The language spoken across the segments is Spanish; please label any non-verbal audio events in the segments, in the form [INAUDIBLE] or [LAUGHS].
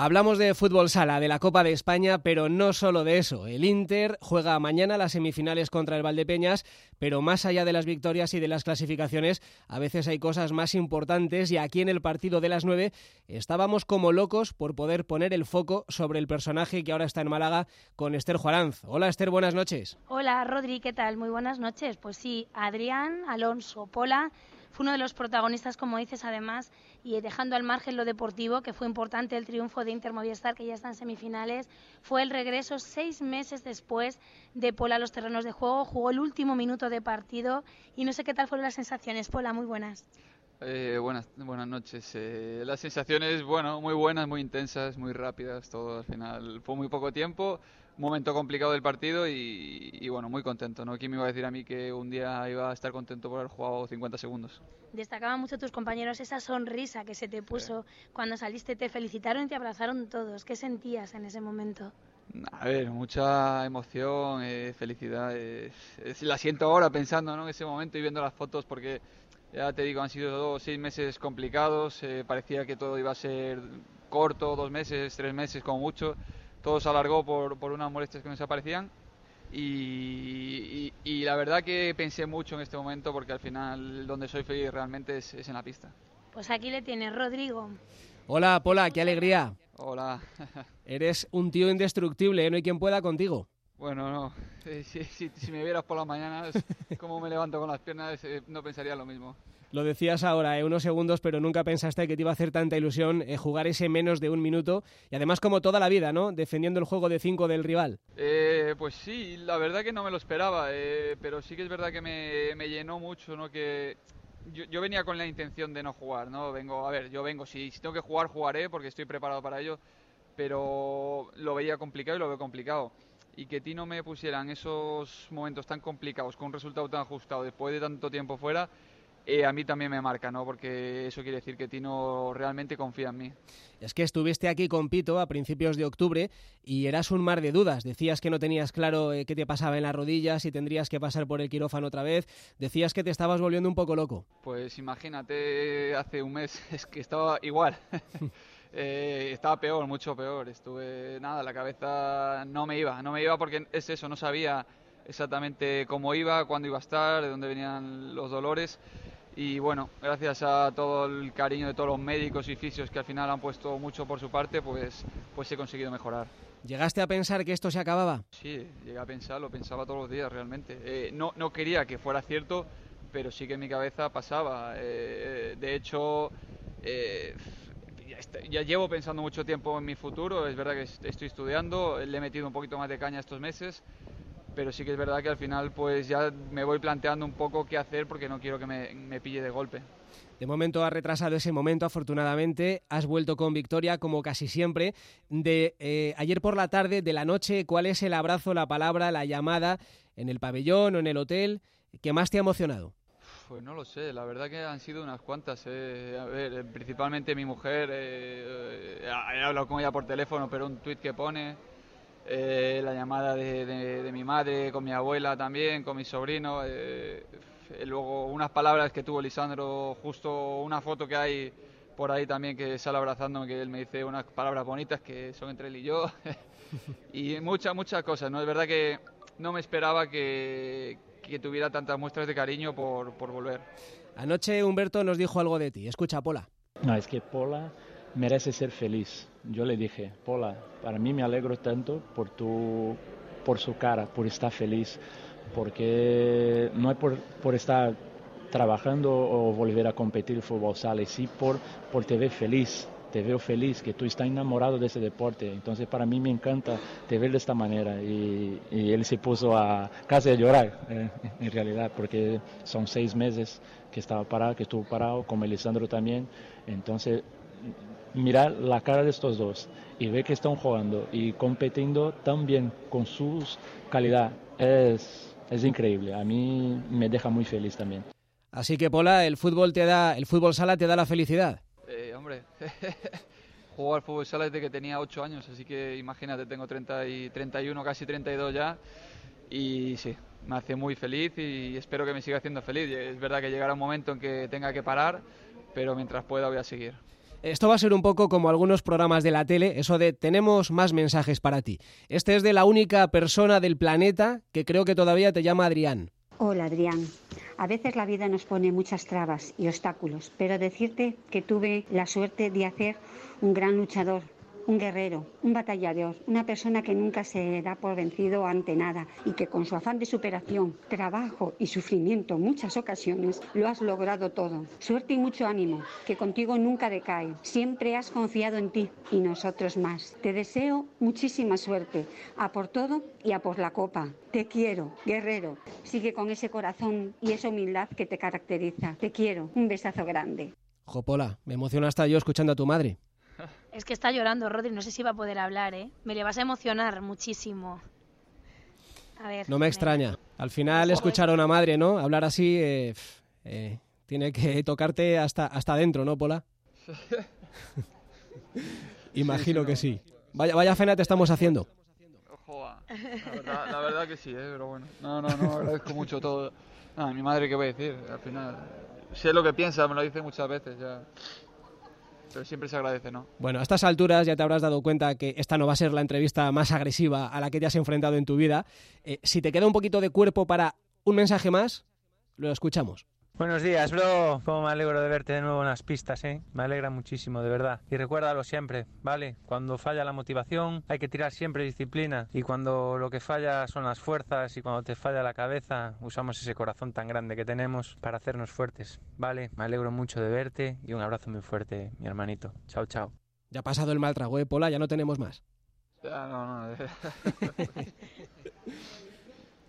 Hablamos de fútbol sala, de la Copa de España, pero no solo de eso. El Inter juega mañana las semifinales contra el Valdepeñas, pero más allá de las victorias y de las clasificaciones, a veces hay cosas más importantes y aquí en el partido de las nueve estábamos como locos por poder poner el foco sobre el personaje que ahora está en Málaga con Esther Juaranz. Hola Esther, buenas noches. Hola Rodri, ¿qué tal? Muy buenas noches. Pues sí, Adrián, Alonso, Pola fue uno de los protagonistas, como dices, además, y dejando al margen lo deportivo, que fue importante el triunfo de Inter Movistar, que ya está en semifinales, fue el regreso seis meses después de Pola a los terrenos de juego, jugó el último minuto de partido y no sé qué tal fueron las sensaciones. Pola, muy buenas. Eh, buenas, buenas noches. Eh, las sensaciones, bueno, muy buenas, muy intensas, muy rápidas, todo al final. Fue muy poco tiempo, un momento complicado del partido y, bueno, muy contento. ¿no? ¿Quién me iba a decir a mí que un día iba a estar contento por haber jugado 50 segundos? Destacaban mucho tus compañeros esa sonrisa que se te puso cuando saliste, te felicitaron y te abrazaron todos. ¿Qué sentías en ese momento? A ver, mucha emoción, eh, felicidad. la siento ahora pensando ¿no? en ese momento y viendo las fotos porque ya te digo, han sido dos, seis meses complicados, eh, parecía que todo iba a ser corto, dos meses, tres meses como mucho, todo se alargó por, por unas molestias que nos aparecían y, y, la verdad que pensé mucho en este momento porque al final donde soy feliz realmente es, es en la pista. Pues aquí le tienes, Rodrigo. Hola, Pola, qué alegría. Hola. Eres un tío indestructible, ¿eh? no hay quien pueda contigo. Bueno, no. [LAUGHS] Si, si, me vieras por las mañanas, [LAUGHS] cómo me levanto con las piernas, eh, no pensaría lo mismo. Lo decías ahora, eh, unos segundos, pero nunca pensaste que te iba a hacer tanta ilusión eh, jugar ese menos de un minuto. Y además, como toda la vida, ¿no? Defendiendo el juego de cinco del rival. Eh, pues sí, la verdad que no me lo esperaba, pero sí que es verdad que me, me llenó mucho, ¿no? Que yo, yo, venía con la intención de no jugar, ¿no? Vengo, a ver, yo vengo, si, si tengo que jugar, jugaré porque estoy preparado para ello, pero lo veía complicado y lo veo complicado y que Tino me pusiera en esos momentos tan complicados, con un resultado tan ajustado, después de tanto tiempo fuera, eh, a mí también me marca, ¿no? Porque eso quiere decir que Tino realmente confía en mí. Es que estuviste aquí con Pito a principios de octubre y eras un mar de dudas. Decías que no tenías claro eh, qué te pasaba en las rodillas, y tendrías que pasar por el quirófano otra vez. Decías que te estabas volviendo un poco loco. Pues imagínate, hace un mes [LAUGHS] es que estaba igual. [LAUGHS] Eh, estaba peor, mucho peor. Estuve, nada, la cabeza no me iba, no me iba porque es eso, no sabía exactamente cómo iba, cuándo iba a estar, de dónde venían los dolores. Y bueno, gracias a todo el cariño de todos los médicos y fisios que al final han puesto mucho por su parte, pues, pues he conseguido mejorar. ¿Llegaste a pensar que esto se acababa? Sí, llegué a pensar, lo pensaba todos los días realmente. Eh, no, no quería que fuera cierto, pero sí que en mi cabeza pasaba. Eh, de hecho, ya llevo pensando mucho tiempo en mi futuro, es verdad que estoy estudiando, le he metido un poquito más de caña estos meses, pero sí que es verdad que al final pues ya me voy planteando un poco qué hacer porque no quiero que me, pille de golpe. De momento ha retrasado ese momento, afortunadamente. Has vuelto con victoria, como casi siempre. De eh, ayer por la tarde, de la noche, ¿cuál es el abrazo, la palabra, la llamada en el pabellón o en el hotel que más te ha emocionado? Pues no lo sé, la verdad que han sido unas cuantas. Eh. A ver, eh, principalmente mi mujer, eh, he hablado con ella por teléfono, pero un tuit que pone, la llamada de, mi madre, con mi abuela también, con mi sobrino, luego unas palabras que tuvo Lisandro, justo una foto que hay por ahí también que sale abrazándome, que él me dice unas palabras bonitas que son entre él y yo, [LAUGHS] y muchas, muchas cosas, ¿no? Es verdad que no me esperaba que, que tuviera tantas muestras de cariño por, por volver. Anoche Humberto nos dijo algo de ti. Escucha, Pola. No, es que Pola merece ser feliz. Yo le dije, Pola, para mí me alegro tanto por, tu, por su cara, por estar feliz, porque no es por, por estar trabajando o volver a competir fútbol sale, sí por, por te ver feliz, te veo feliz, que tú estás enamorado de ese deporte. Entonces para mí me encanta te ver de esta manera. Y, él se puso a casi a llorar, eh, en realidad, porque son seis meses que estaba parado, que estuvo parado, como Elisandro también. Entonces mirar la cara de estos dos y ver que están jugando y compitiendo tan bien con su calidad es, es increíble. A mí me deja muy feliz también. Así que Pola, el fútbol te da, el fútbol sala te da la felicidad. Hombre, [LAUGHS] juego al fútbol sala desde que tenía 8 años, así que imagínate, tengo 30 y 31, casi 32 ya, y sí, me hace muy feliz y espero que me siga haciendo feliz. Es verdad que llegará un momento en que tenga que parar, pero mientras pueda voy a seguir. Esto va a ser un poco como algunos programas de la tele, eso de tenemos más mensajes para ti. Este es de la única persona del planeta que creo que todavía te llama Adrián. Hola Adrián. A veces la vida nos pone muchas trabas y obstáculos, pero decirte que tuve la suerte de hacer un gran luchador un guerrero, un batallador, una persona que nunca se da por vencido ante nada y que con su afán de superación, trabajo y sufrimiento en muchas ocasiones lo has logrado todo. Suerte y mucho ánimo, que contigo nunca decae. Siempre has confiado en ti y nosotros más. Te deseo muchísima suerte, a por todo y a por la copa. Te quiero, guerrero. Sigue con ese corazón y esa humildad que te caracteriza. Te quiero. Un besazo grande. Jopola, me emociona hasta yo escuchando a tu madre. Es que está llorando, Rodri, no sé si va a poder hablar, ¿eh? Me le vas a emocionar muchísimo. A ver. No me extraña. Al final escuchar a una madre, ¿no? Hablar así eh, eh, tiene que tocarte hasta, hasta adentro, ¿no, Pola? [LAUGHS] Imagino que sí. Vaya, vaya fena te estamos haciendo. La verdad, que sí, ¿eh? pero bueno. No, no, no, agradezco mucho todo. No, mi madre, ¿qué voy a decir? Al final, sé lo que piensa, me lo dice muchas veces ya pero siempre se agradece, ¿no? Bueno, a estas alturas ya te habrás dado cuenta que esta no va a ser la entrevista más agresiva a la que te has enfrentado en tu vida. Eh, si te queda un poquito de cuerpo para un mensaje más, lo escuchamos. Buenos días, bro. Cómo me alegro de verte de nuevo en las pistas, ¿eh? Me alegra muchísimo, de verdad. Y recuérdalo siempre, ¿vale? Cuando falla la motivación hay que tirar siempre disciplina. Y cuando lo que falla son las fuerzas y cuando te falla la cabeza, usamos ese corazón tan grande que tenemos para hacernos fuertes, ¿vale? Me alegro mucho de verte y un abrazo muy fuerte, mi hermanito. Chao, chao. Ya ha pasado el mal trago, ¿eh, Pola? Ya no tenemos más. Ya, no, no. [LAUGHS] [LAUGHS]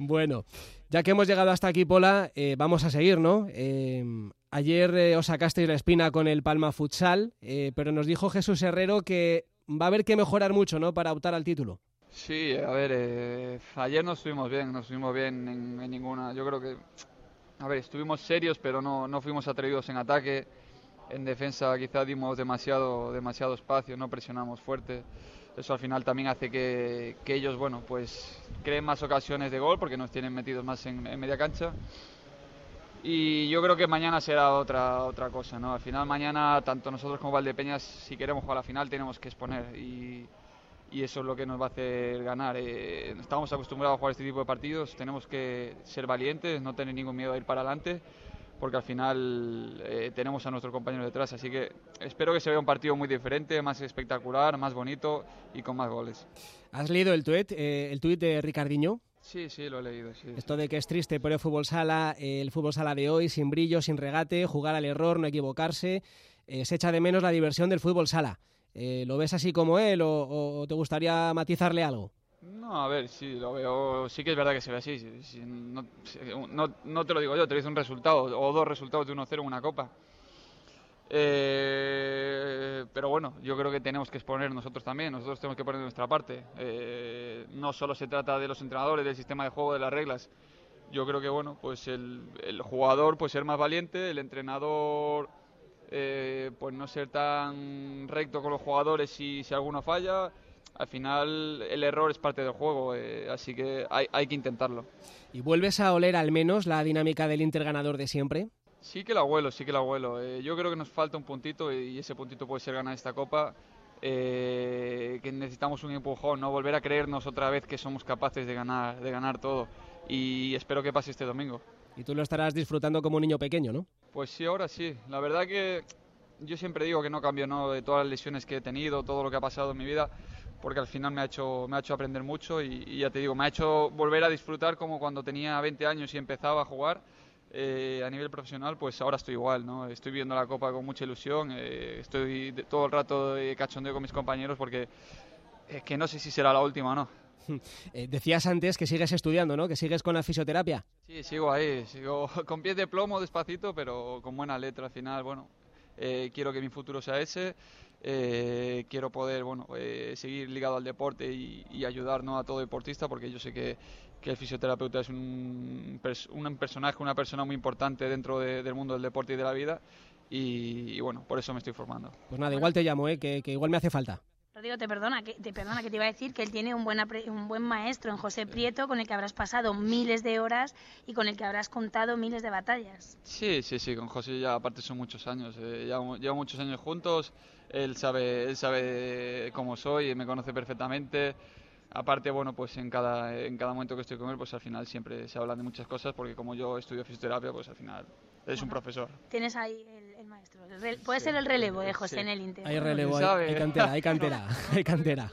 Bueno, ya que hemos llegado hasta aquí, Pola, eh, vamos a seguir, ¿no? Eh, ayer eh, os sacasteis la espina con el Palma Futsal, pero nos dijo Jesús Herrero que va a haber que mejorar mucho, ¿no? Para optar al título. Sí, a ver, ayer no estuvimos bien, no estuvimos bien en, ninguna. Yo creo que, a ver, estuvimos serios, pero no, no fuimos atrevidos en ataque. En defensa quizá dimos demasiado, demasiado espacio, no presionamos fuerte eso al final también hace que, ellos, bueno, pues creen más ocasiones de gol porque nos tienen metidos más en, media cancha. Y yo creo que mañana será otra otra cosa, ¿no? Al final mañana tanto nosotros como Valdepeñas, si queremos jugar a la final, tenemos que exponer y, eso es lo que nos va a hacer ganar. Eh, estamos acostumbrados a jugar este tipo de partidos, tenemos que ser valientes, no tener ningún miedo a ir para adelante porque al final eh, tenemos a nuestro compañero detrás. Así que espero que se vea un partido muy diferente, más espectacular, más bonito y con más goles. ¿Has leído el tuit, eh, el tuit de Ricardiño? Sí, sí, lo he leído. Esto de que es triste por el fútbol sala, el fútbol sala de hoy, sin brillo, sin regate, jugar al error, no equivocarse, eh, se echa de menos la diversión del fútbol sala. ¿Lo ves así como él o te gustaría matizarle algo? No, a ver, sí, lo veo. Sí que es verdad que se ve así. no, no, te lo digo yo, te dice un resultado o dos resultados de 1-0 en una copa. Eh, pero bueno, yo creo que tenemos que exponer nosotros también, nosotros tenemos que poner nuestra parte. Eh, no solo se trata de los entrenadores, del sistema de juego, de las reglas. Yo creo que bueno, pues el, el jugador pues ser más valiente, el entrenador eh, pues no ser tan recto con los jugadores si, si alguno falla al final el error es parte del juego, eh, así que hay, que intentarlo. ¿Y vuelves a oler al menos la dinámica del Inter ganador de siempre? Sí que la abuelo, sí que la abuelo. Eh, yo creo que nos falta un puntito y ese puntito puede ser ganar esta copa. Eh, que necesitamos un empujón, no volver a creernos otra vez que somos capaces de ganar, de ganar todo. Y espero que pase este domingo. Y tú lo estarás disfrutando como un niño pequeño, ¿no? Pues sí, ahora sí. La verdad que yo siempre digo que no cambio ¿no? de todas las lesiones que he tenido, todo lo que ha pasado en mi vida porque al final me ha hecho, me ha hecho aprender mucho y, ya te digo, me ha hecho volver a disfrutar como cuando tenía 20 años y empezaba a jugar. Eh, a nivel profesional, pues ahora estoy igual, ¿no? Estoy viendo la Copa con mucha ilusión, eh, estoy todo el rato de cachondeo con mis compañeros porque es que no sé si será la última o no. [LAUGHS] Eh, decías antes que sigues estudiando, ¿no? Que sigues con la fisioterapia. Sí, sigo ahí, sigo [LAUGHS] con pies de plomo despacito, pero con buena letra al final, bueno, quiero que mi futuro sea ese eh, quiero poder bueno, eh, seguir ligado al deporte y, ayudar a todo deportista porque yo sé que, el fisioterapeuta es un, un, personaje, una persona muy importante dentro del mundo del deporte y de la vida y, bueno, por eso me estoy formando. Pues nada, igual te llamo, ¿eh? que, igual me hace falta. Rodrigo, te perdona, que te perdona que te iba a decir que él tiene un buen, un buen maestro en José Prieto con el que habrás pasado miles de horas y con el que habrás contado miles de batallas. Sí, sí, sí, con José ya aparte son muchos años, eh, llevamos, muchos años juntos, él sabe, él sabe cómo soy, me conoce perfectamente. Aparte, bueno, pues en cada, en cada momento que estoy con él, pues al final siempre se hablan de muchas cosas, porque como yo estudio fisioterapia, pues al final es un profesor. Tienes ahí el, maestro. puede ser el relevo de José en el Inter. Hay relevo, hay, cantera, hay [LAUGHS] cantera, hay cantera.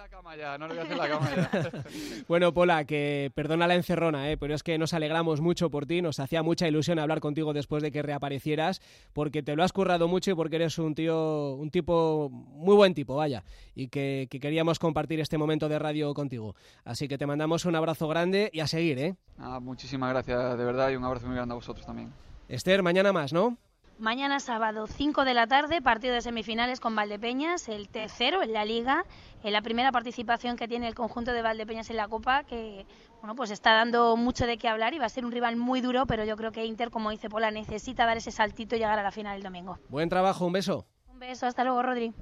No le voy a hacer la cama ya. [LAUGHS] bueno, Pola, que perdona la encerrona, ¿eh? pero es que nos alegramos mucho por ti, nos hacía mucha ilusión hablar contigo después de que reaparecieras, porque te lo has currado mucho y porque eres un tío, un tipo, muy buen tipo, vaya, y que, que queríamos compartir este momento de radio contigo. Así que te mandamos un abrazo grande y a seguir, ¿eh? Ah, muchísimas gracias, de verdad, y un abrazo muy grande a vosotros también. Esther, mañana más, ¿no? Mañana sábado, 5 de la tarde, partido de semifinales con Valdepeñas, el tercero en la liga, en la primera participación que tiene el conjunto de Valdepeñas en la Copa, que bueno, pues está dando mucho de qué hablar y va a ser un rival muy duro, pero yo creo que Inter, como dice Pola, necesita dar ese saltito y llegar a la final el domingo. Buen trabajo, un beso. Un beso, hasta luego, Rodri.